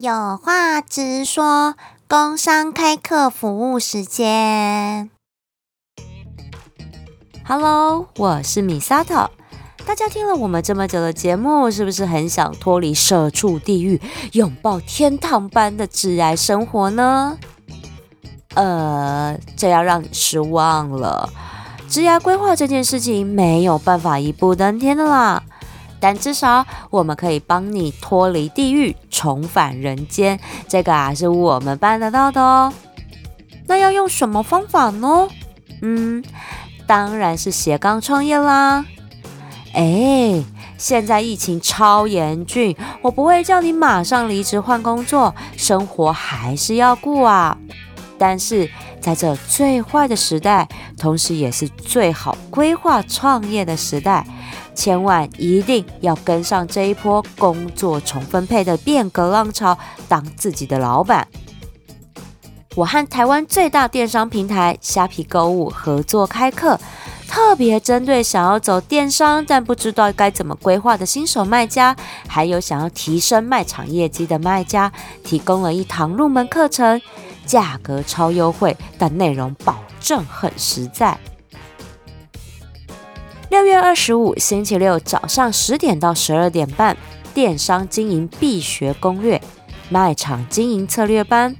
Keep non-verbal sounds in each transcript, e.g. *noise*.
有话直说，工商开课服务时间。Hello，我是 Misato。大家听了我们这么久的节目，是不是很想脱离社畜地狱，拥抱天堂般的职涯生活呢？呃，这要让你失望了。职涯规划这件事情没有办法一步登天的啦。但至少我们可以帮你脱离地狱，重返人间。这个啊，是我们办得到的哦。那要用什么方法呢？嗯，当然是斜杠创业啦。哎，现在疫情超严峻，我不会叫你马上离职换工作，生活还是要顾啊。但是在这最坏的时代，同时也是最好规划创业的时代。千万一定要跟上这一波工作重分配的变革浪潮，当自己的老板。我和台湾最大电商平台虾皮购物合作开课，特别针对想要走电商但不知道该怎么规划的新手卖家，还有想要提升卖场业绩的卖家，提供了一堂入门课程，价格超优惠，但内容保证很实在。六月二十五星期六早上十点到十二点半，电商经营必学攻略，卖场经营策略班。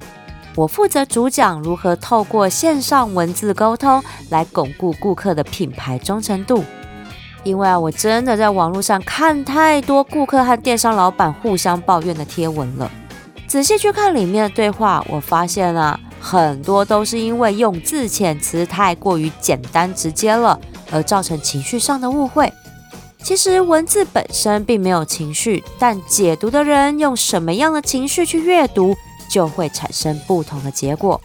我负责主讲如何透过线上文字沟通来巩固顾客的品牌忠诚度。因为啊，我真的在网络上看太多顾客和电商老板互相抱怨的贴文了。仔细去看里面的对话，我发现啊，很多都是因为用字遣词太过于简单直接了。而造成情绪上的误会。其实文字本身并没有情绪，但解读的人用什么样的情绪去阅读，就会产生不同的结果。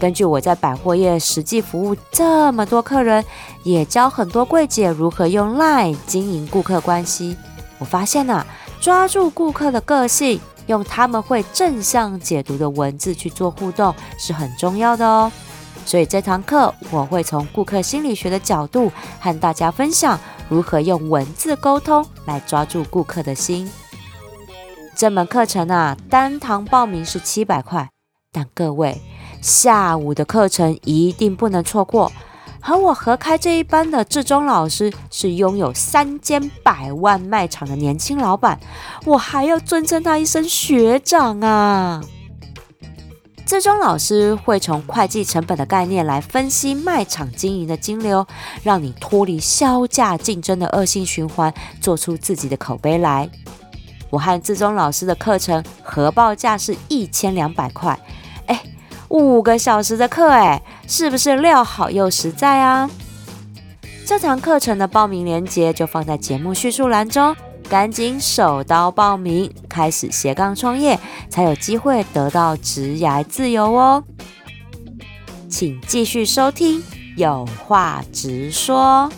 根据我在百货业实际服务这么多客人，也教很多柜姐如何用 LINE 经营顾客关系，我发现啊，抓住顾客的个性，用他们会正向解读的文字去做互动，是很重要的哦。所以这堂课我会从顾客心理学的角度和大家分享如何用文字沟通来抓住顾客的心。这门课程啊，单堂报名是七百块，但各位下午的课程一定不能错过。和我合开这一班的志忠老师是拥有三间百万卖场的年轻老板，我还要尊称他一声学长啊！志忠老师会从会计成本的概念来分析卖场经营的金流，让你脱离销价竞争的恶性循环，做出自己的口碑来。我和志忠老师的课程合报价是一千两百块，五个小时的课，哎，是不是料好又实在啊？这堂课程的报名链接就放在节目叙述栏中。赶紧手刀报名，开始斜杠创业，才有机会得到职涯自由哦！请继续收听，有话直说。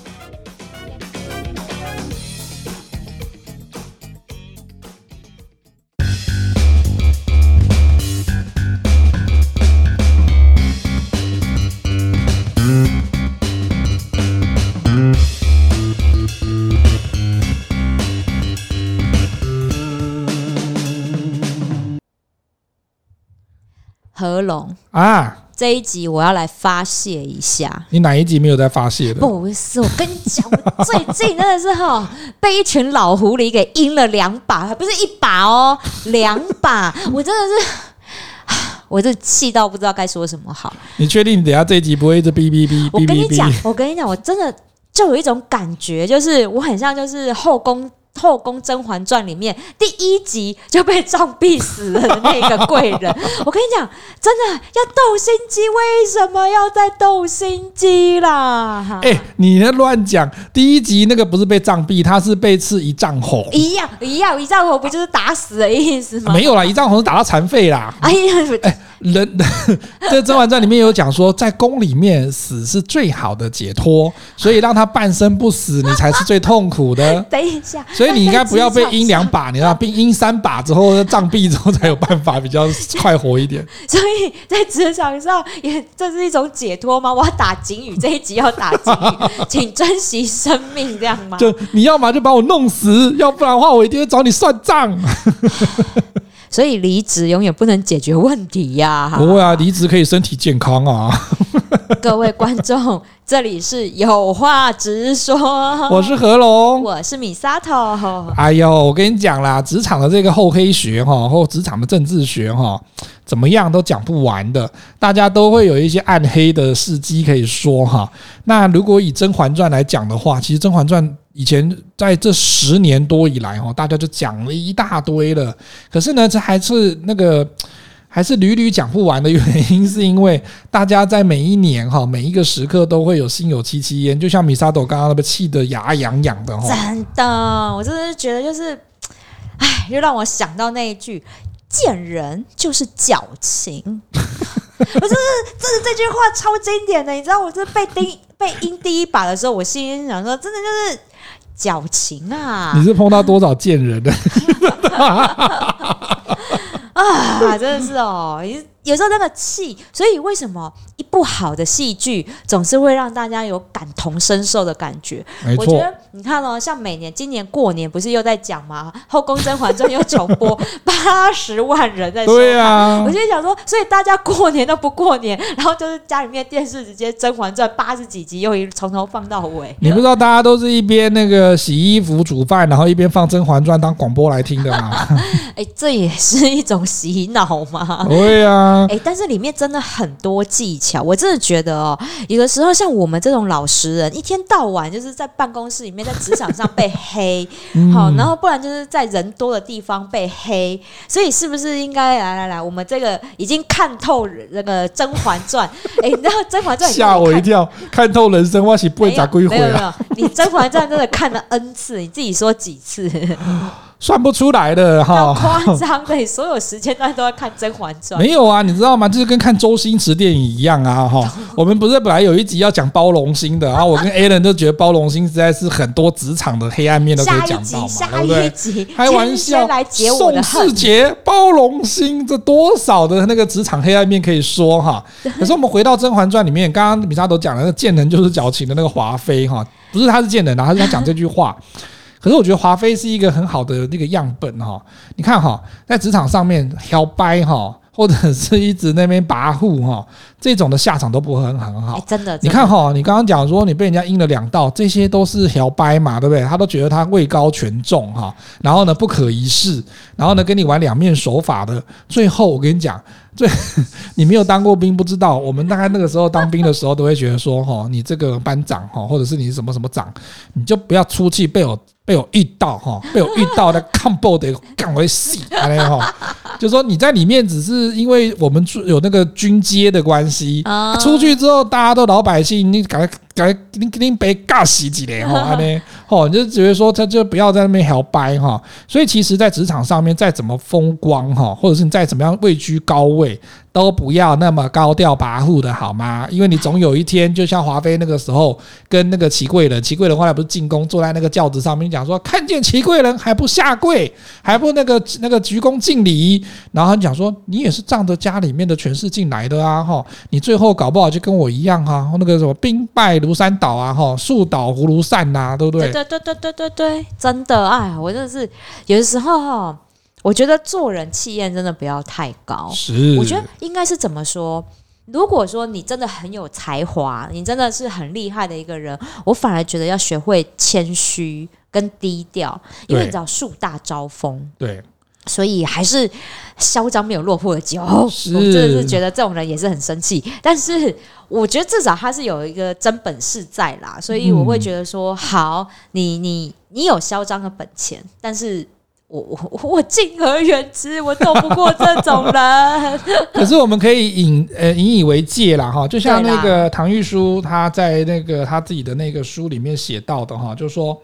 龙啊，这一集我要来发泄一下。你哪一集没有在发泄的？不是，我跟你讲，我最 *laughs* 近真的是哈，被一群老狐狸给阴了两把，还不是一把哦，两把。我真的是，*sighs* 我这气到不知道该说什么好。你确定你等下这一集不会一直哔哔哔？我跟你讲，我跟你讲，我真的就有一种感觉，就是我很像就是后宫。后宫《甄嬛传》里面第一集就被杖毙死了的那个贵人，*laughs* 我跟你讲，真的要斗心机，为什么要再斗心机啦？哎、欸，你那乱讲！第一集那个不是被杖毙，他是被刺一丈红，一样一样，一丈红不就是打死的意思吗？没有啦，一丈红是打到残废啦。哎呀，哎、欸。人 *laughs* 这《甄嬛传》里面有讲说，在宫里面死是最好的解脱，所以让他半生不死，你才是最痛苦的。*laughs* 等一下，所以你应该不要被阴两把，你知道，被阴三把之后，杖毙之后才有办法比较快活一点。*laughs* 所以在职场上也这是一种解脱吗？我要打警语，这一集要打警语，请珍惜生命，这样吗？就你要么就把我弄死，要不然的话我一定会找你算账。所以离职永远不能解决问题呀。不会啊，离职可以身体健康啊。*laughs* 各位观众，这里是有话直说，我是何龙，我是米沙头。哎呦，我跟你讲啦，职场的这个厚黑学哈，或职场的政治学哈，怎么样都讲不完的，大家都会有一些暗黑的事迹可以说哈。那如果以《甄嬛传》来讲的话，其实《甄嬛传》以前在这十年多以来哈，大家就讲了一大堆了，可是呢，这还是那个。还是屡屡讲不完的原因，是因为大家在每一年哈，每一个时刻都会有心有戚戚焉，就像米萨朵刚刚那么气得牙痒痒的哈。真的，我真的是觉得就是，哎，又让我想到那一句“见人就是矫情”，*laughs* 我真是，真的这句话超经典的。你知道，我是被钉被阴第一把的时候，我心里想说，真的就是矫情啊！你是碰到多少贱人的？*laughs* *laughs* 啊，真的是哦，有时候那个气，所以为什么一部好的戏剧总是会让大家有感同身受的感觉？我觉得你看哦，像每年今年过年不是又在讲吗？《后宫甄嬛传》又重播 *laughs* 八十万人在说，对啊，我就想说，所以大家过年都不过年，然后就是家里面电视直接《甄嬛传》八十几集又一从头放到尾。你不知道大家都是一边那个洗衣服、煮饭，然后一边放《甄嬛传》当广播来听的吗？哎，这也是一种洗脑嘛。对啊，哎，但是里面真的很多技巧，我真的觉得哦，有的时候像我们这种老实人，一天到晚就是在办公室里面。在职场上被黑，*laughs* 好，然后不然就是在人多的地方被黑，所以是不是应该来来来，我们这个已经看透那个《甄嬛传》，*laughs* 哎，你知道《甄嬛传 *laughs*》吓我一跳，看透人生，我是不会咋归回啊？你《甄嬛传》真的看了 N 次，你自己说几次？算不出来的哈，夸张的，你所有时间段都在看《甄嬛传》。没有啊，你知道吗？就是跟看周星驰电影一样啊哈。*laughs* 我们不是本来有一集要讲包容心的，然后我跟 *laughs* Alan 都觉得包容心实在是很多职场的黑暗面都可以讲到嘛，对不对？开玩笑，宋世杰、包容心，这多少的那个职场黑暗面可以说哈。可是我们回到《甄嬛传》里面，刚刚米莎都讲了，那贱人就是矫情的那个华妃哈，不是她是贱人，然后他是在讲这句话。可是我觉得华妃是一个很好的那个样本哈，你看哈，在职场上面挑掰哈，或者是一直那边跋扈哈，这种的下场都不会很很好。真的，你看哈，你刚刚讲说你被人家阴了两道，这些都是挑掰嘛，对不对？他都觉得他位高权重哈，然后呢不可一世，然后呢跟你玩两面手法的，最后我跟你讲，最 *laughs* 你没有当过兵不知道，我们大概那个时候当兵的时候都会觉得说哈，你这个班长哈，或者是你什么什么长，你就不要出气被我。被我遇到哈，*laughs* 被我遇到的 combo 的赶回死，哈，就说你在里面只是因为我们有那个军阶的关系，出去之后大家都老百姓，你赶快赶快你肯定被尬死几年哈，*laughs* 呢，哦，你就觉得说他就不要在那边摇摆哈，所以其实，在职场上面再怎么风光哈，或者是你再怎么样位居高位。都不要那么高调跋扈的好吗？因为你总有一天，就像华妃那个时候，跟那个祺贵人，祺贵人后来不是进宫，坐在那个轿子上面讲说，看见祺贵人还不下跪，还不那个那个鞠躬敬礼，然后他讲说，你也是仗着家里面的权势进来的啊，哈，你最后搞不好就跟我一样哈，那个什么兵败如山倒啊，哈，树倒猢猻散呐，对不对？对对对对对对，真的，哎，我真的是有的时候哈。我觉得做人气焰真的不要太高。是，我觉得应该是怎么说？如果说你真的很有才华，你真的是很厉害的一个人，我反而觉得要学会谦虚跟低调，因为你知道树大招风。对，所以还是嚣张没有落魄的久。*laughs* 我真的是觉得这种人也是很生气，但是我觉得至少他是有一个真本事在啦，所以我会觉得说，好，你你你有嚣张的本钱，但是。我我我敬而远之，我斗不过这种人。*laughs* 可是我们可以引呃引以为戒啦哈，就像那个唐玉书他在那个他自己的那个书里面写到的哈，就是说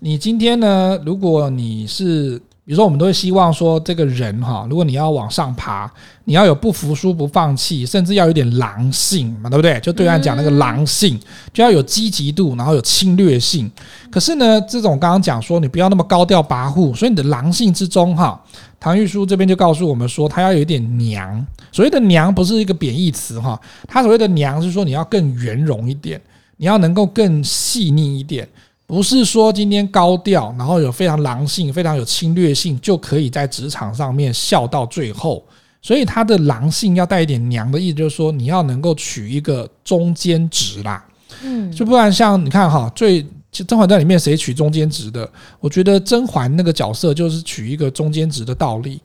你今天呢，如果你是。比如说，我们都会希望说，这个人哈，如果你要往上爬，你要有不服输、不放弃，甚至要有点狼性嘛，对不对？就对岸讲那个狼性，就要有积极度，然后有侵略性。可是呢，这种刚刚讲说，你不要那么高调跋扈，所以你的狼性之中哈，唐玉书这边就告诉我们说，他要有一点娘。所谓的娘不是一个贬义词哈，他所谓的娘是说你要更圆融一点，你要能够更细腻一点。不是说今天高调，然后有非常狼性、非常有侵略性，就可以在职场上面笑到最后。所以他的狼性要带一点娘的意思，就是说你要能够取一个中间值啦。嗯，就不然像你看哈，最《甄嬛传》里面谁取中间值的？我觉得甄嬛那个角色就是取一个中间值的道理。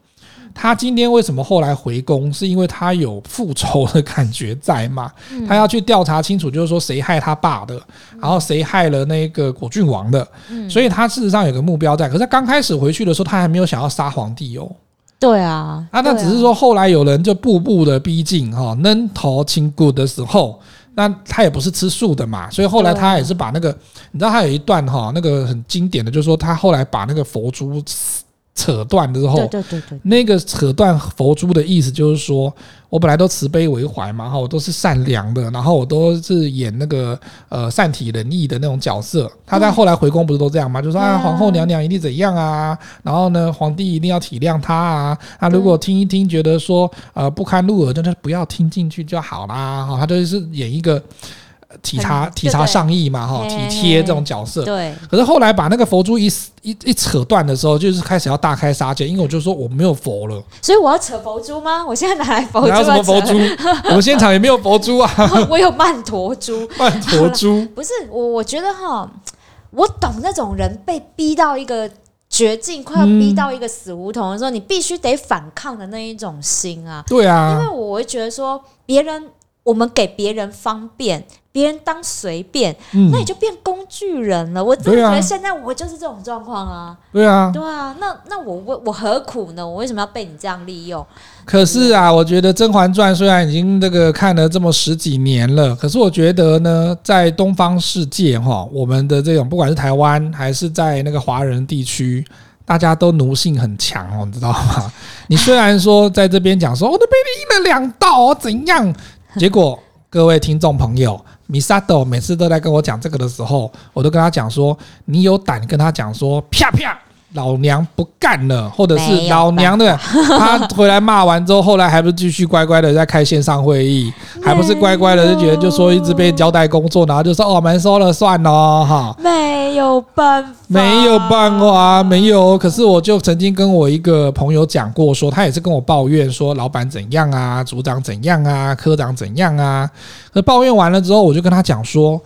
他今天为什么后来回宫？是因为他有复仇的感觉在嘛？他要去调查清楚，就是说谁害他爸的，然后谁害了那个果郡王的。所以他事实上有个目标在。可是他刚开始回去的时候，他还没有想要杀皇帝哦。对啊，啊，那只是说后来有人就步步的逼近哈，能头亲骨的时候，那他也不是吃素的嘛，所以后来他也是把那个，你知道他有一段哈，那个很经典的，就是说他后来把那个佛珠。扯断之后，对对对，那个扯断佛珠的意思就是说，我本来都慈悲为怀嘛，哈，我都是善良的，然后我都是演那个呃善体人意的那种角色。他在后来回宫不是都这样吗？就说啊，皇后娘娘一定怎样啊，然后呢，皇帝一定要体谅他啊。他如果听一听觉得说呃不堪入耳，就不要听进去就好啦。哈，他就是演一个。体察体察上意嘛，哈，体贴这种角色。对。可是后来把那个佛珠一一一扯断的时候，就是开始要大开杀戒，因为我就说我没有佛了。所以我要扯佛珠吗？我现在拿来佛珠。*laughs* 拿什么佛珠？*laughs* 我们现场也没有佛珠啊。*laughs* 我有曼陀珠。曼陀珠。不是我，我觉得哈，我懂那种人被逼到一个绝境，快要逼到一个死胡同的时候，你必须得反抗的那一种心啊。对啊。因为我会觉得说，别人我们给别人方便。别人当随便，嗯，那你就变工具人了。我真的觉得现在我就是这种状况啊。对啊，对啊。那那我我我何苦呢？我为什么要被你这样利用？可是啊，我觉得《甄嬛传》虽然已经这个看了这么十几年了，可是我觉得呢，在东方世界哈，我们的这种不管是台湾还是在那个华人地区，大家都奴性很强哦，你知道吗？*laughs* 你虽然说在这边讲说我都被你阴了两道哦，怎样？*laughs* 结果各位听众朋友。米萨豆每次都在跟我讲这个的时候，我都跟他讲说：“你有胆跟他讲说，啪啪。”老娘不干了，或者是老娘的，*laughs* 他回来骂完之后，后来还不是继续乖乖的在开线上会议，还不是乖乖的就觉得就说一直被交代工作，然后就说哦，没说了算了哈，没有办法，没有办法，没有。可是我就曾经跟我一个朋友讲过，说他也是跟我抱怨说老板怎样啊，组长怎样啊，科长怎样啊。可抱怨完了之后，我就跟他讲说。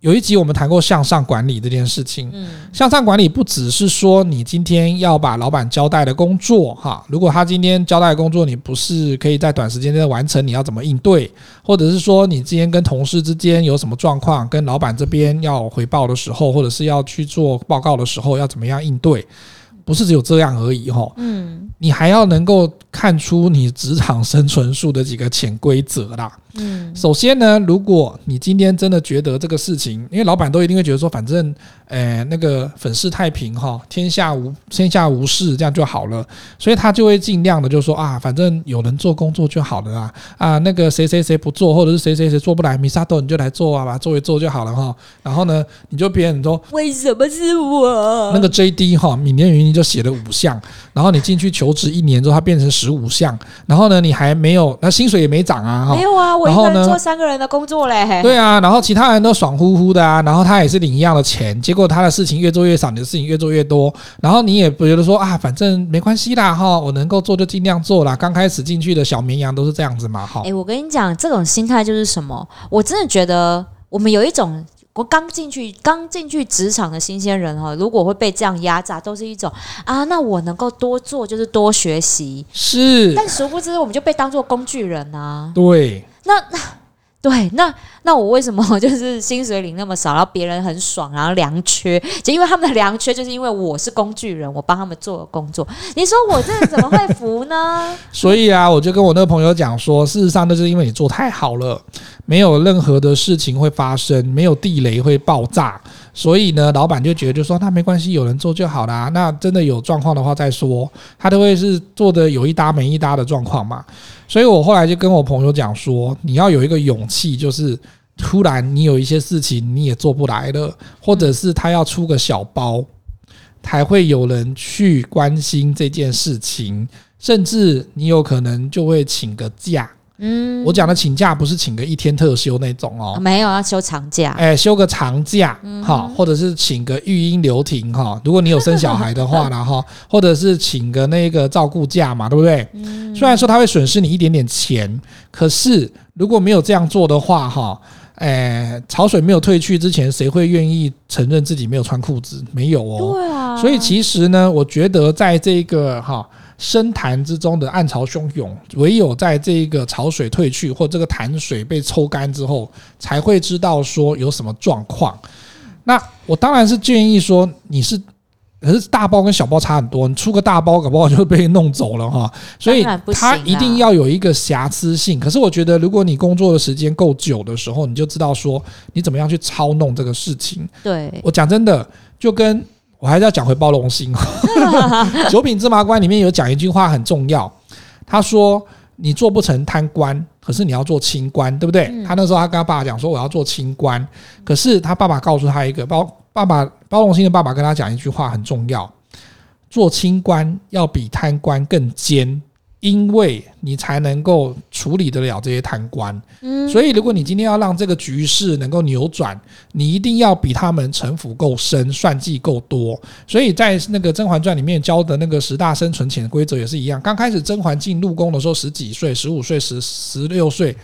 有一集我们谈过向上管理这件事情。嗯，向上管理不只是说你今天要把老板交代的工作哈，如果他今天交代的工作你不是可以在短时间内完成，你要怎么应对？或者是说你今天跟同事之间有什么状况，跟老板这边要回报的时候，或者是要去做报告的时候，要怎么样应对？不是只有这样而已哈。嗯，你还要能够看出你职场生存术的几个潜规则啦。嗯，首先呢，如果你今天真的觉得这个事情，因为老板都一定会觉得说，反正，诶，那个粉饰太平哈，天下无天下无事，这样就好了，所以他就会尽量的就说啊，反正有人做工作就好了啊，啊，那个谁谁谁不做，或者是谁谁谁做不来，米萨豆你就来做啊，把它做一做就好了哈。然后呢，你就别人说为什么是我？那个 JD 哈，米年云就写了五项，然后你进去求职一年之后，它变成十五项，然后呢，你还没有，那薪水也没涨啊，哈，没有啊。然后呢，做三个人的工作嘞。对啊，然后其他人都爽乎乎的啊，然后他也是领一样的钱，结果他的事情越做越少，你的事情越做越多，然后你也不觉得说啊，反正没关系啦哈，我能够做就尽量做啦。刚开始进去的小绵羊都是这样子嘛，哈。诶，我跟你讲，这种心态就是什么？我真的觉得我们有一种，我刚进去刚进去职场的新鲜人哈，如果会被这样压榨，都是一种啊，那我能够多做就是多学习，是。但殊不知，我们就被当做工具人啊。对。那那对，那那我为什么 *laughs* 就是薪水领那么少，然后别人很爽，然后良缺，就因为他们的良缺，就是因为我是工具人，我帮他们做了工作。你说我这怎么会服呢？*laughs* 所以啊，我就跟我那个朋友讲说，事实上那就是因为你做太好了，没有任何的事情会发生，没有地雷会爆炸。所以呢，老板就觉得就说那没关系，有人做就好啦。那真的有状况的话再说，他都会是做的有一搭没一搭的状况嘛。所以我后来就跟我朋友讲说，你要有一个勇气，就是突然你有一些事情你也做不来了，或者是他要出个小包，才会有人去关心这件事情，甚至你有可能就会请个假。嗯，我讲的请假不是请个一天特休那种哦，没有要休长假，哎，休个长假哈、嗯，或者是请个育婴留停哈，如果你有生小孩的话 *laughs* 然后或者是请个那个照顾假嘛，对不对？嗯、虽然说他会损失你一点点钱，可是如果没有这样做的话哈，哎，潮水没有退去之前，谁会愿意承认自己没有穿裤子？没有哦，对啊，所以其实呢，我觉得在这个哈。深潭之中的暗潮汹涌，唯有在这个潮水退去或这个潭水被抽干之后，才会知道说有什么状况。那我当然是建议说，你是可是大包跟小包差很多，你出个大包搞不好就会被弄走了哈。所以它一定要有一个瑕疵性。可是我觉得，如果你工作的时间够久的时候，你就知道说你怎么样去操弄这个事情。对，我讲真的，就跟。我还是要讲回包容心。*laughs* 九品芝麻官里面有讲一句话很重要，他说：“你做不成贪官，可是你要做清官，对不对？”他那时候他跟他爸爸讲说：“我要做清官。”可是他爸爸告诉他一个包爸爸包容心的爸爸跟他讲一句话很重要：做清官要比贪官更奸。因为你才能够处理得了这些贪官，嗯，所以如果你今天要让这个局势能够扭转，你一定要比他们城府够深，算计够多。所以在那个《甄嬛传》里面教的那个十大生存潜规则也是一样。刚开始甄嬛进入宫的时候，十几岁、十五岁、十十六岁。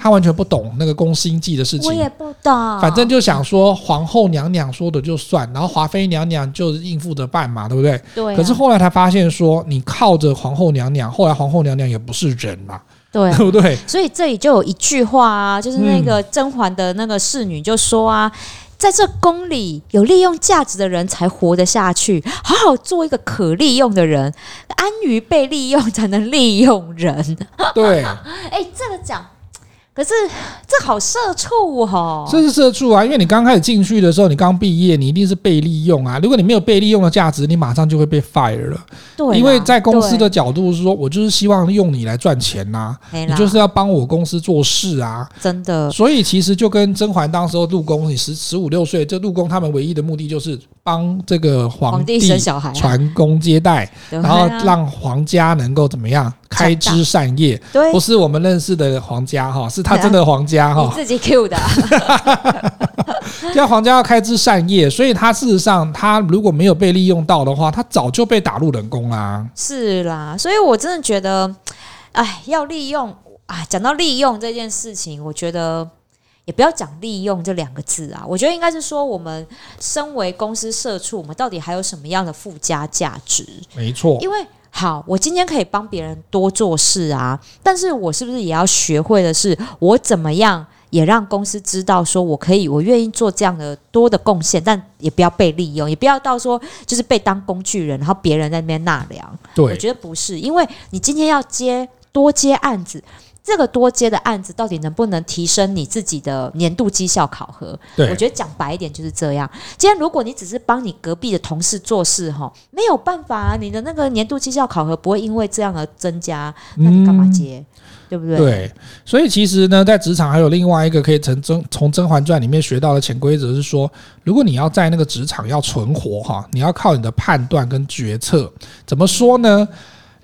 他完全不懂那个宫心计的事情，我也不懂。反正就想说皇后娘娘说的就算，然后华妃娘娘就应付着办嘛，对不对？对啊。可是后来才发现说，你靠着皇后娘娘，后来皇后娘娘也不是人嘛，对，*laughs* 对不对？所以这里就有一句话啊，就是那个甄嬛的那个侍女就说啊，在这宫里有利用价值的人才活得下去，好好做一个可利用的人，安于被利用才能利用人。对，*laughs* 哎，这个讲。可是这好社畜哦，这是社畜啊！因为你刚开始进去的时候，你刚毕业，你一定是被利用啊。如果你没有被利用的价值，你马上就会被 fire 了。对，因为在公司的角度是说，我就是希望用你来赚钱呐，你就是要帮我公司做事啊。真的。所以其实就跟甄嬛当时候入宫，你十十五六岁，这入宫，他们唯一的目的就是帮这个皇帝生小孩、传宗接代，然后让皇家能够怎么样？开枝散叶，对，不是我们认识的皇家哈，是他真的皇家哈，自己 Q 的。这样皇家要开枝散叶，所以他事实上，他如果没有被利用到的话，他早就被打入冷宫啦。是啦，所以我真的觉得，哎，要利用啊，讲到利用这件事情，我觉得也不要讲利用这两个字啊，我觉得应该是说，我们身为公司社畜，我们到底还有什么样的附加价值？没错，因为。好，我今天可以帮别人多做事啊，但是我是不是也要学会的是，我怎么样也让公司知道，说我可以，我愿意做这样的多的贡献，但也不要被利用，也不要到说就是被当工具人，然后别人在那边纳凉。对，我觉得不是，因为你今天要接多接案子。这个多接的案子到底能不能提升你自己的年度绩效考核？对，我觉得讲白一点就是这样。今天如果你只是帮你隔壁的同事做事，哈，没有办法啊，你的那个年度绩效考核不会因为这样而增加，那你干嘛接？嗯、对不对？对，所以其实呢，在职场还有另外一个可以从甄从《甄嬛传》里面学到的潜规则是说，如果你要在那个职场要存活哈，你要靠你的判断跟决策。怎么说呢？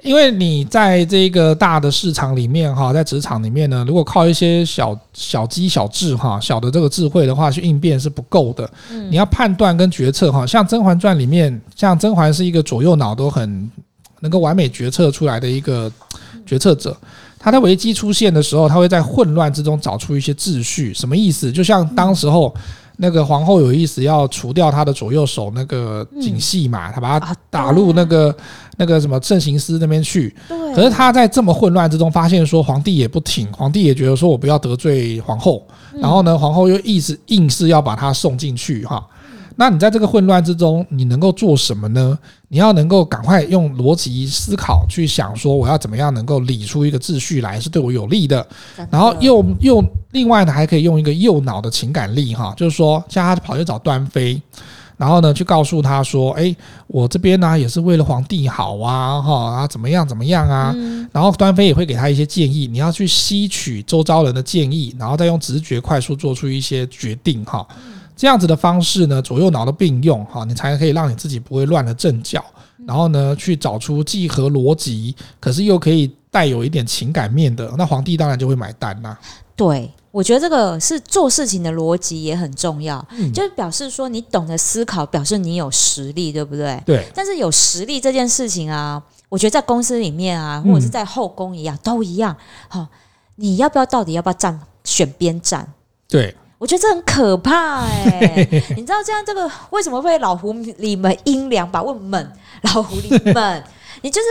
因为你在这个大的市场里面哈，在职场里面呢，如果靠一些小小机小智哈，小的这个智慧的话去应变是不够的。你要判断跟决策哈，像《甄嬛传》里面，像甄嬛是一个左右脑都很能够完美决策出来的一个决策者。他在危机出现的时候，他会在混乱之中找出一些秩序。什么意思？就像当时候。那个皇后有意思要除掉她的左右手那个锦系嘛，她把她打入那个那个什么慎刑司那边去。可是她在这么混乱之中，发现说皇帝也不挺，皇帝也觉得说我不要得罪皇后，然后呢，皇后又一直硬是要把她送进去哈。那你在这个混乱之中，你能够做什么呢？你要能够赶快用逻辑思考去想，说我要怎么样能够理出一个秩序来，是对我有利的。然后又又另外呢，还可以用一个右脑的情感力哈，就是说，像他跑去找端妃，然后呢，去告诉他说，哎，我这边呢也是为了皇帝好啊，哈啊怎么样怎么样啊？然后端妃也会给他一些建议，你要去吸取周遭人的建议，然后再用直觉快速做出一些决定哈。这样子的方式呢，左右脑的并用哈，你才可以让你自己不会乱了阵脚。然后呢，去找出既合逻辑，可是又可以带有一点情感面的，那皇帝当然就会买单啦。对，我觉得这个是做事情的逻辑也很重要，嗯，就是表示说你懂得思考，表示你有实力，对不对？对。但是有实力这件事情啊，我觉得在公司里面啊，或者是在后宫一样，嗯、都一样。好、哦，你要不要到底要不要站选边站？对。我觉得这很可怕哎、欸，*laughs* 你知道这样这个为什么会老狐狸们阴凉吧？问们老狐狸们，*laughs* 你就是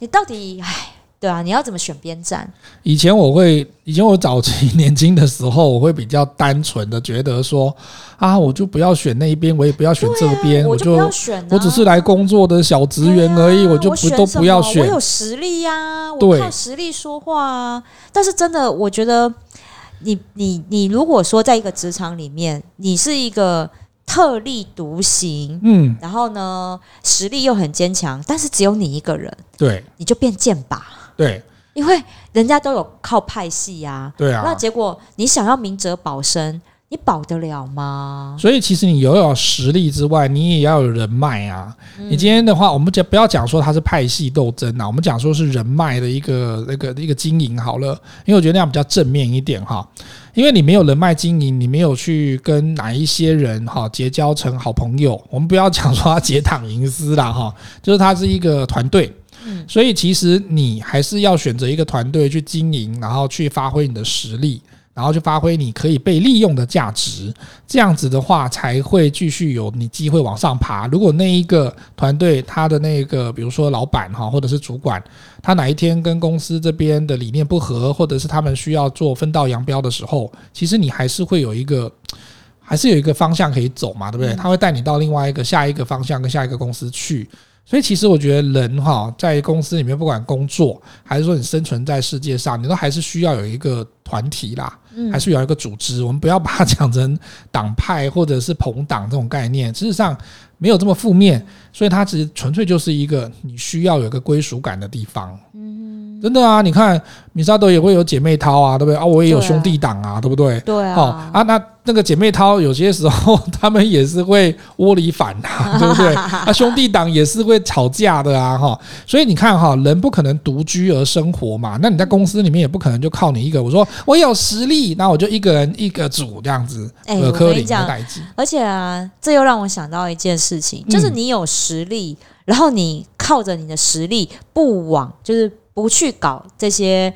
你到底哎，对啊，你要怎么选边站？以前我会，以前我早期年轻的时候，我会比较单纯的觉得说啊，我就不要选那一边，我也不要选这边，啊、我就不要选、啊，我只是来工作的小职员而已，啊、我就不都不要选。我有实力呀、啊，我靠实力说话啊。但是真的，我觉得。你你你，如果说在一个职场里面，你是一个特立独行，嗯，然后呢，实力又很坚强，但是只有你一个人，对，你就变剑拔，对，因为人家都有靠派系呀，对啊，那结果你想要明哲保身。你保得了吗？所以其实你有有实力之外，你也要有人脉啊。嗯、你今天的话，我们就不要讲说它是派系斗争啊，我们讲说是人脉的一个那个一个经营好了。因为我觉得那样比较正面一点哈。因为你没有人脉经营，你没有去跟哪一些人哈结交成好朋友。我们不要讲说他结党营私啦哈，就是他是一个团队。嗯，所以其实你还是要选择一个团队去经营，然后去发挥你的实力。然后就发挥你可以被利用的价值，这样子的话才会继续有你机会往上爬。如果那一个团队他的那个，比如说老板哈，或者是主管，他哪一天跟公司这边的理念不合，或者是他们需要做分道扬镳的时候，其实你还是会有一个，还是有一个方向可以走嘛，对不对？他会带你到另外一个下一个方向跟下一个公司去。所以其实我觉得人哈，在公司里面不管工作还是说你生存在世界上，你都还是需要有一个团体啦，还是有一个组织。我们不要把它讲成党派或者是朋党这种概念，事实上没有这么负面。所以它其实纯粹就是一个你需要有一个归属感的地方。嗯真的啊，你看米沙德也会有姐妹淘啊，对不对啊？我也有兄弟党啊，对不对？对啊。好啊，那那个姐妹淘有些时候 *laughs* 他们也是会窝里反啊，*laughs* 对不对？啊，兄弟党也是会吵架的啊，哈。所以你看哈，人不可能独居而生活嘛。那你在公司里面也不可能就靠你一个。我说我有实力，那我就一个人一个组这样子。哎，我跟你讲，而且啊，这又让我想到一件事情，就是你有实力，然后你靠着你的实力不往就是。不去搞这些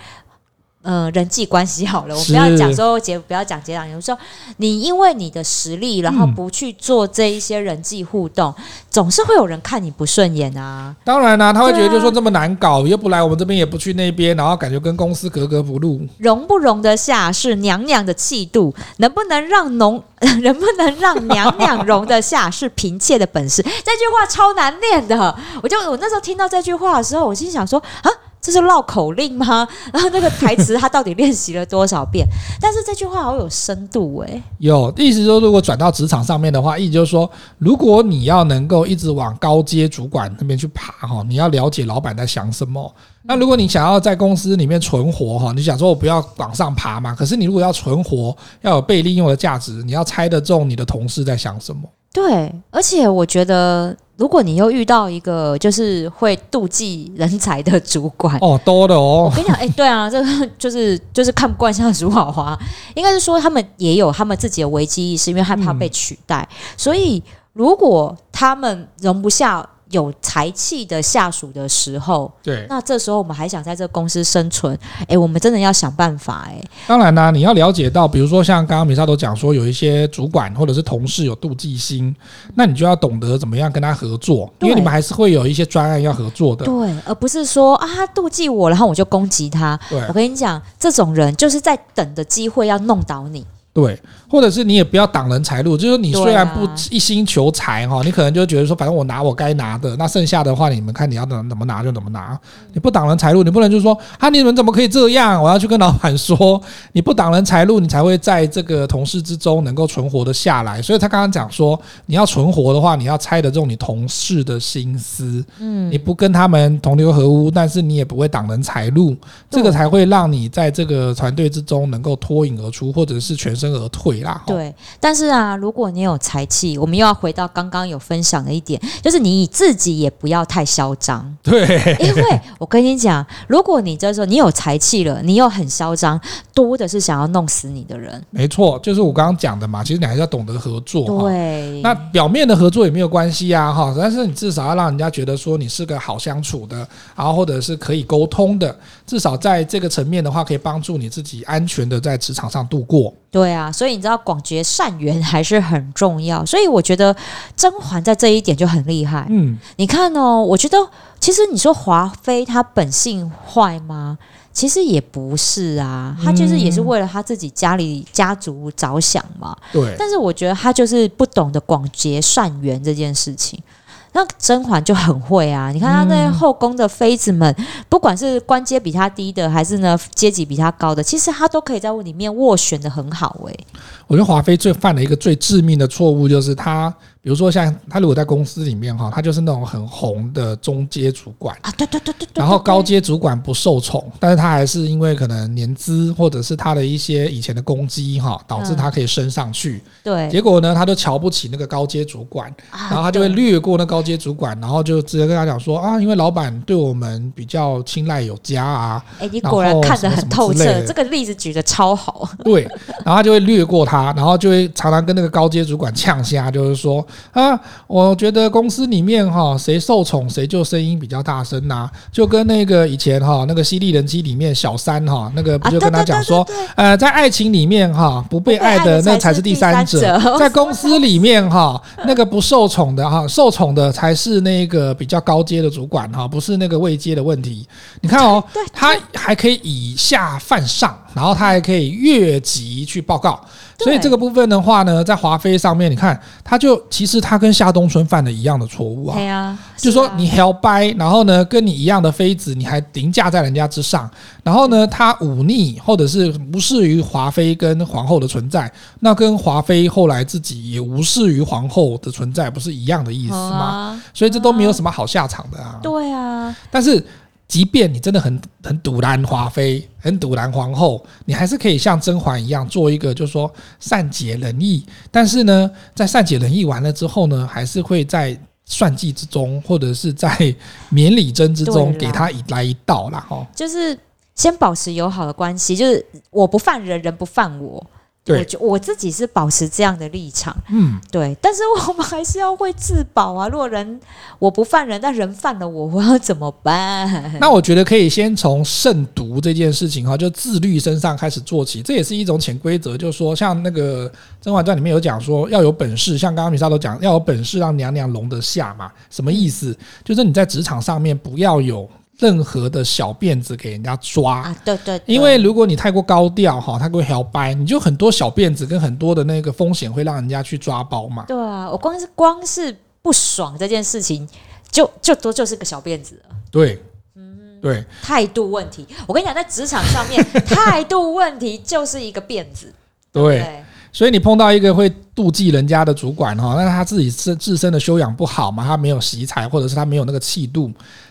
呃人际关系好了，我不要讲说结，不要讲结党。有时候你因为你的实力，然后不去做这一些人际互动，嗯、总是会有人看你不顺眼啊。当然啦、啊，他会觉得就说这么难搞，啊、又不来我们这边，也不去那边，然后感觉跟公司格格不入。容不容得下是娘娘的气度，能不能让农，*laughs* 能不能让娘娘容得下是嫔妾的本事。这句话超难念的，我就我那时候听到这句话的时候，我心想说啊。这是绕口令吗？*laughs* 然后那个台词他到底练习了多少遍？*laughs* 但是这句话好有深度诶。有意思说，如果转到职场上面的话，意思就是说，如果你要能够一直往高阶主管那边去爬哈，你要了解老板在想什么。那如果你想要在公司里面存活哈，你想说我不要往上爬嘛？可是你如果要存活，要有被利用的价值，你要猜得中你的同事在想什么。对，而且我觉得。如果你又遇到一个就是会妒忌人才的主管哦，多的哦。我跟你讲，哎，对啊，这个就是就是看不惯像如好华，应该是说他们也有他们自己的危机意识，因为害怕被取代，嗯、所以如果他们容不下。有才气的下属的时候，对，那这时候我们还想在这个公司生存，哎，我们真的要想办法，哎。当然啦，你要了解到，比如说像刚刚米莎都讲说，有一些主管或者是同事有妒忌心，那你就要懂得怎么样跟他合作，因为你们还是会有一些专案要合作的，对，而不是说啊他妒忌我，然后我就攻击他。对，我跟你讲，这种人就是在等的机会要弄倒你。对，或者是你也不要挡人财路，就是你虽然不一心求财哈，你可能就觉得说，反正我拿我该拿的，那剩下的话你们看你要怎怎么拿就怎么拿，你不挡人财路，你不能就是说啊，你们怎么可以这样？我要去跟老板说，你不挡人财路，你才会在这个同事之中能够存活的下来。所以他刚刚讲说，你要存活的话，你要猜得中你同事的心思，嗯，你不跟他们同流合污，但是你也不会挡人财路，这个才会让你在这个团队之中能够脱颖而出，或者是全。身而退啦。对，但是啊，如果你有才气，我们又要回到刚刚有分享的一点，就是你自己也不要太嚣张。对，因为我跟你讲，如果你这时候你有才气了，你又很嚣张，多的是想要弄死你的人。没错，就是我刚刚讲的嘛。其实你还是要懂得合作。对，那表面的合作也没有关系啊，哈，但是你至少要让人家觉得说你是个好相处的，然后或者是可以沟通的，至少在这个层面的话，可以帮助你自己安全的在职场上度过。对啊，所以你知道广结善缘还是很重要，所以我觉得甄嬛在这一点就很厉害。嗯，你看哦，我觉得其实你说华妃她本性坏吗？其实也不是啊，她就是也是为了她自己家里家族着想嘛。对，但是我觉得她就是不懂得广结善缘这件事情。那甄嬛就很会啊！你看她那后宫的妃子们，嗯、不管是官阶比她低的，还是呢阶级比她高的，其实她都可以在里面斡旋的很好诶、欸。我觉得华妃最犯了一个最致命的错误，就是她。比如说，像他如果在公司里面哈，他就是那种很红的中阶主管啊，对对对对，然后高阶主管不受宠，但是他还是因为可能年资或者是他的一些以前的攻击哈，导致他可以升上去。对，结果呢，他就瞧不起那个高阶主管，然后他就会略过那高阶主管，然后就直接跟他讲说啊，因为老板对我们比较青睐有加啊。哎，你果然看得很透彻，这个例子举得超好。对，然后他就会略过他，然后就会常常跟那个高阶主管呛虾，就是说。啊，我觉得公司里面哈，谁受宠谁就声音比较大声呐，就跟那个以前哈那个犀利人妻里面小三哈那个不就跟他讲说，呃，在爱情里面哈不被爱的那才是第三者，*laughs* 在公司里面哈那个不受宠的哈受宠的才是那个比较高阶的主管哈，不是那个位阶的问题。你看哦，他还可以以下犯上，然后他还可以越级去报告。所以这个部分的话呢，在华妃上面，你看，他就其实他跟夏冬春犯了一样的错误啊。对啊，就是说你还要掰，然后呢，跟你一样的妃子，你还凌驾在人家之上，然后呢，他忤逆或者是无视于华妃跟皇后的存在，那跟华妃后来自己也无视于皇后的存在，不是一样的意思吗？所以这都没有什么好下场的啊。对啊，但是。即便你真的很很堵拦华妃，很堵拦皇后，你还是可以像甄嬛一样做一个，就是说善解人意。但是呢，在善解人意完了之后呢，还是会在算计之中，或者是在免礼针之中给他一来一道啦。哈。就是先保持友好的关系，就是我不犯人，人不犯我。对，我我自己是保持这样的立场，嗯，对，*laughs* 但是我们还是要会自保啊。如果人我不犯人，但人犯了我，我要怎么办？那我觉得可以先从慎独这件事情哈，就自律身上开始做起，这也是一种潜规则。就是说，像那个《甄嬛传》里面有讲说，要有本事，像刚刚米莎都讲，要有本事让娘娘容得下嘛。什么意思？就是你在职场上面不要有。任何的小辫子给人家抓啊，对对，因为如果你太过高调哈，太过摇摆，你就很多小辫子跟很多的那个风险会让人家去抓包嘛。对啊，我光是光是不爽这件事情，就就多就是个小辫子了。对，嗯，对，态度问题。我跟你讲，在职场上面，*laughs* 态度问题就是一个辫子。对，所以你碰到一个会妒忌人家的主管哈，那他自己自自身的修养不好嘛，他没有惜才，或者是他没有那个气度。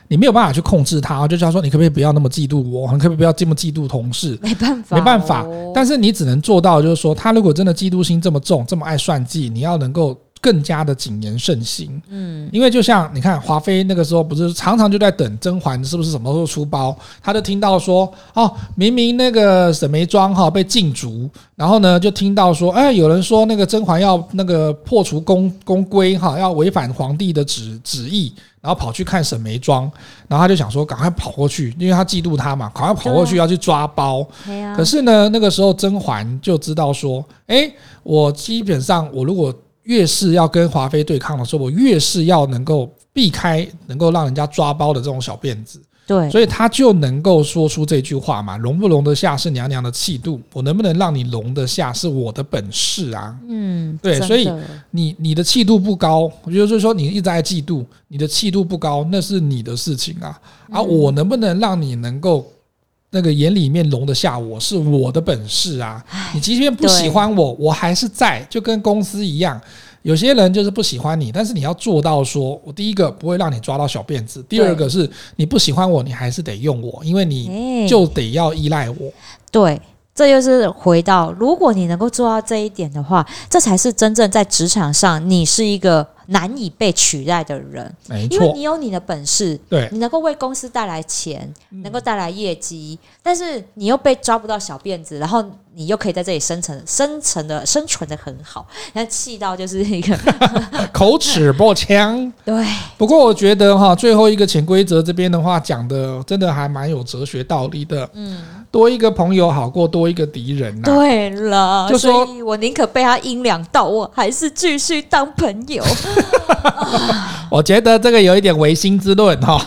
你没有办法去控制他，就叫他说你可不可以不要那么嫉妒我，你可不可以不要这么嫉妒同事？没办法，没办法。但是你只能做到，就是说，他如果真的嫉妒心这么重，这么爱算计，你要能够更加的谨言慎行。嗯，因为就像你看，华妃那个时候不是常常就在等甄嬛是不是什么时候出包，他就听到说，哦，明明那个沈眉庄哈被禁足，然后呢就听到说，哎，有人说那个甄嬛要那个破除宫宫规哈，要违反皇帝的旨旨意。然后跑去看沈眉庄，然后他就想说赶快跑过去，因为他嫉妒他嘛，赶快跑过去要去抓包。可是呢，那个时候甄嬛就知道说，哎，我基本上我如果越是要跟华妃对抗的时候，我越是要能够避开能够让人家抓包的这种小辫子。对，所以他就能够说出这句话嘛，容不容得下是娘娘的气度，我能不能让你容得下是我的本事啊。嗯，对，所以你你的气度不高，我觉得就是说你一直在嫉妒，你的气度不高，那是你的事情啊。啊，我能不能让你能够那个眼里面容得下我是我的本事啊。你即便不喜欢我，我还是在，就跟公司一样。有些人就是不喜欢你，但是你要做到说，我第一个不会让你抓到小辫子，第二个是你不喜欢我，你还是得用我，因为你就得要依赖我。对，这就是回到，如果你能够做到这一点的话，这才是真正在职场上你是一个难以被取代的人。没错，因为你有你的本事，对，你能够为公司带来钱，能够带来业绩，但是你又被抓不到小辫子，然后。你又可以在这里生存、生存的、生存的很好，然后气到就是一个 *laughs* 口齿不清。*laughs* 对，不过我觉得哈，最后一个潜规则这边的话讲的真的还蛮有哲学道理的。嗯，多一个朋友好过多一个敌人呐。对了，就说我宁可被他阴两道，我还是继续当朋友。*laughs* 我觉得这个有一点唯心之论哈。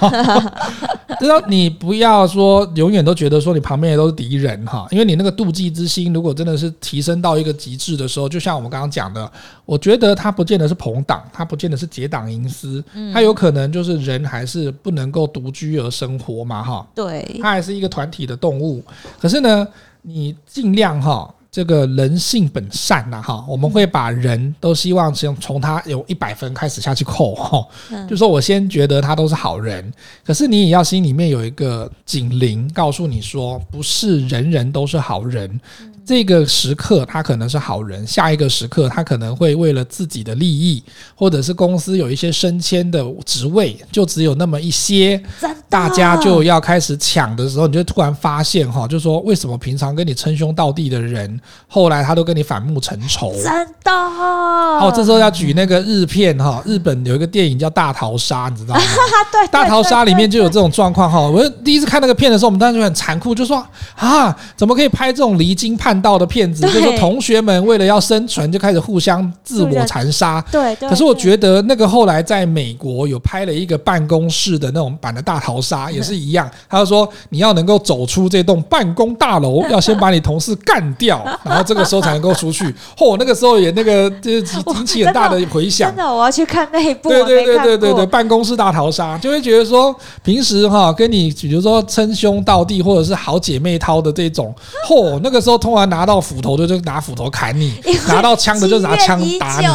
*laughs* 知道你不要说永远都觉得说你旁边也都是敌人哈，因为你那个妒忌之心，如果真的是提升到一个极致的时候，就像我们刚刚讲的，我觉得他不见得是朋党，他不见得是结党营私，他有可能就是人还是不能够独居而生活嘛哈。对，他还是一个团体的动物。可是呢，你尽量哈。这个人性本善呐，哈，我们会把人都希望从从他有一百分开始下去扣，哈，就说我先觉得他都是好人，可是你也要心里面有一个警铃，告诉你说，不是人人都是好人。这个时刻他可能是好人，下一个时刻他可能会为了自己的利益，或者是公司有一些升迁的职位，就只有那么一些，大家就要开始抢的时候，你就突然发现哈，就说为什么平常跟你称兄道弟的人，后来他都跟你反目成仇？真的。哦，这时候要举那个日片哈，日本有一个电影叫《大逃杀》，你知道吗？*laughs* 对，大逃杀里面就有这种状况哈。我第一次看那个片的时候，我们当时就很残酷，就说啊，怎么可以拍这种离经叛道的骗子，就是同学们为了要生存，就开始互相自我残杀。对对。可是我觉得那个后来在美国有拍了一个办公室的那种版的大逃杀，也是一样。他就说你要能够走出这栋办公大楼，要先把你同事干掉，*laughs* 然后这个时候才能够出去。嚯，那个时候也那个就是引起很大的回响。真的，我要去看那一部。对对对对对对，办公室大逃杀，就会觉得说平时哈跟你比如说称兄道弟或者是好姐妹掏的这种，嚯，那个时候突然拿到。斧头的就拿斧头砍你，*laughs* 拿到枪的就拿枪打你。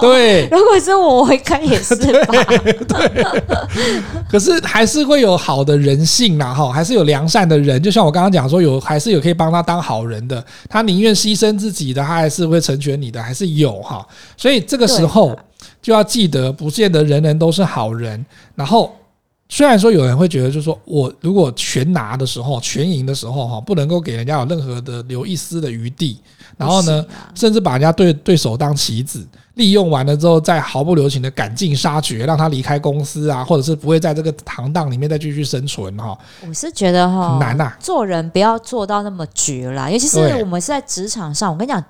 对，如果是我，我应该也是吧。*laughs* 对，对，*laughs* 可是还是会有好的人性呐，哈，还是有良善的人。就像我刚刚讲说，有还是有可以帮他当好人的，他宁愿牺牲自己的，他还是会成全你的，还是有哈。所以这个时候就要记得，不见得人人都是好人。然后。虽然说有人会觉得，就是说我如果全拿的时候，全赢的时候，哈，不能够给人家有任何的留一丝的余地，然后呢，甚至把人家对对手当棋子，利用完了之后，再毫不留情的赶尽杀绝，让他离开公司啊，或者是不会在这个行当里面再继续生存，哈。我是觉得哈，很难呐，做人不要做到那么绝啦，尤其是我们是在职场上，我跟你讲。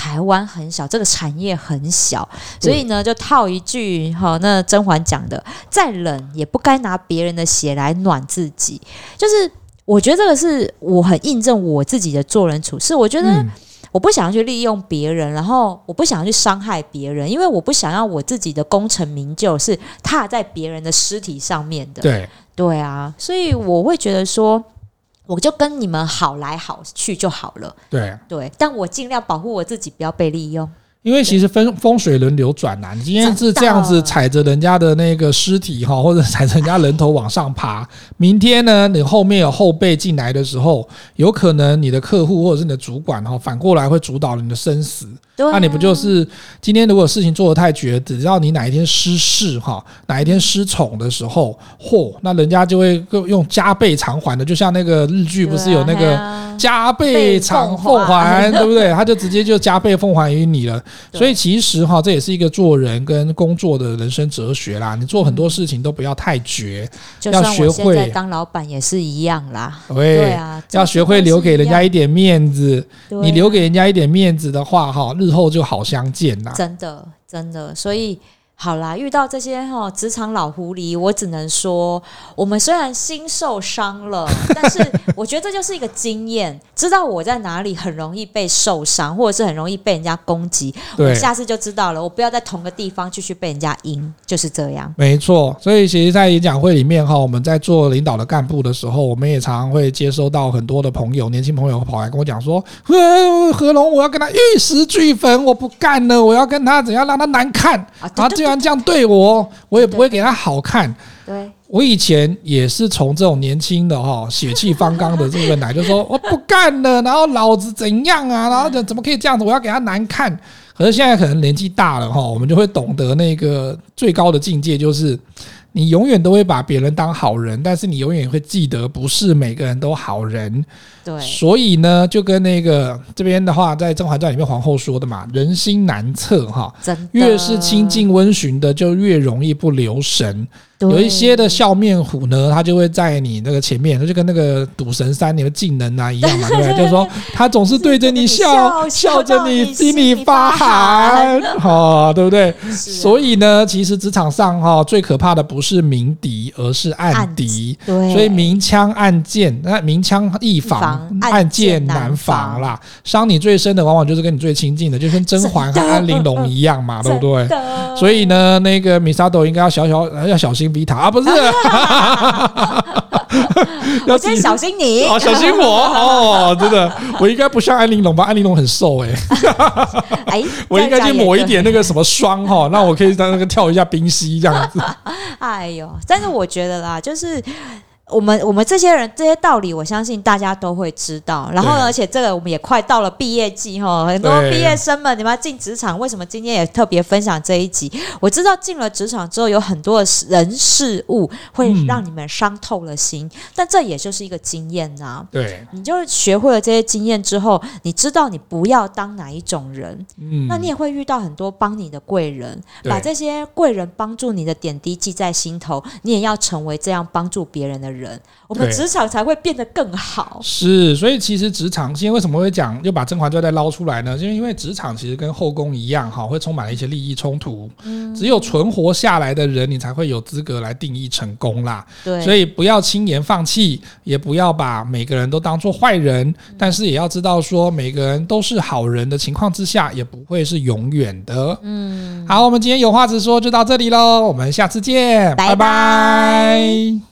台湾很小，这个产业很小，所以呢，就套一句哈，那甄嬛讲的，再冷也不该拿别人的血来暖自己。就是我觉得这个是我很印证我自己的做人处事。我觉得我不想要去利用别人，然后我不想要去伤害别人，因为我不想要我自己的功成名就是踏在别人的尸体上面的。对对啊，所以我会觉得说。我就跟你们好来好去就好了。对对，但我尽量保护我自己，不要被利用。因为其实风风水轮流转呐，你今天是这样子踩着人家的那个尸体哈，*laughs* 或者踩着人家人头往上爬，明天呢，你后面有后辈进来的时候，有可能你的客户或者是你的主管哈，反过来会主导你的生死。那你不就是今天如果事情做得太绝，只要你哪一天失势哈，哪一天失宠的时候，嚯，那人家就会用加倍偿还的，就像那个日剧不是有那个。加倍偿奉还，对不对？他就直接就加倍奉还于你了。*laughs* 所以其实哈，这也是一个做人跟工作的人生哲学啦。你做很多事情都不要太绝，要学会当老板也是一样啦。对啊，要学会留给人家一点面子。你留给人家一点面子的话，哈，日之后就好相见啦。真的，真的，所以。好啦，遇到这些哈职场老狐狸，我只能说，我们虽然心受伤了，但是我觉得这就是一个经验，知道我在哪里很容易被受伤，或者是很容易被人家攻击，我下次就知道了，我不要在同个地方继续被人家赢，就是这样。没错，所以其实，在演讲会里面哈，我们在做领导的干部的时候，我们也常常会接收到很多的朋友，年轻朋友跑来跟我讲说，何龙，我要跟他玉石俱焚，我不干了，我要跟他怎样让他难看啊，这样。这样对我，我也不会给他好看。对，我以前也是从这种年轻的哈、血气方刚的这个奶，就说我不干了，然后老子怎样啊，然后怎怎么可以这样子？我要给他难看。可是现在可能年纪大了哈，我们就会懂得那个最高的境界就是。你永远都会把别人当好人，但是你永远会记得，不是每个人都好人。对，所以呢，就跟那个这边的话，在《甄嬛传》里面皇后说的嘛，人心难测哈，越是亲近温驯的，就越容易不留神。有一些的笑面虎呢，他就会在你那个前面，他就跟那个赌神三你的技能啊一样嘛，*laughs* 对不对？就是说他总是对着你笑，*laughs* 笑着你心里发寒，*laughs* 哈，对不对？所以呢，其实职场上哈最可怕的不是明敌，而是暗敌。对，所以明枪暗箭，那明枪易防，暗箭难防啦。伤你最深的，往往就是跟你最亲近的，就跟甄嬛和安陵容一样嘛，对不对？所以呢，那个米沙豆应该要小小要小心。比塔啊，不是，*laughs* *laughs* 要先小心你哦，小心我哦，真的，我应该不像安玲珑吧？安玲珑很瘦哎，哎，*laughs* 我应该去抹一点那个什么霜哈，那我可以在那个跳一下冰溪这样子。哎呦，但是我觉得啦，就是。我们我们这些人这些道理，我相信大家都会知道。然后，而且这个我们也快到了毕业季哈，很多毕业生们，你们要进职场，为什么今天也特别分享这一集？我知道进了职场之后，有很多的人事物会让你们伤透了心，嗯、但这也就是一个经验呐、啊。对，你就是学会了这些经验之后，你知道你不要当哪一种人，嗯，那你也会遇到很多帮你的贵人，把这些贵人帮助你的点滴记在心头，你也要成为这样帮助别人的人。人，我们职场才会变得更好。是，所以其实职场今天为什么会讲，又把《甄嬛传》再捞出来呢？就是因为职场其实跟后宫一样，哈，会充满了一些利益冲突。嗯，只有存活下来的人，你才会有资格来定义成功啦。对，所以不要轻言放弃，也不要把每个人都当做坏人，但是也要知道说，每个人都是好人的情况之下，也不会是永远的。嗯，好，我们今天有话直说就到这里喽，我们下次见，拜拜。拜拜。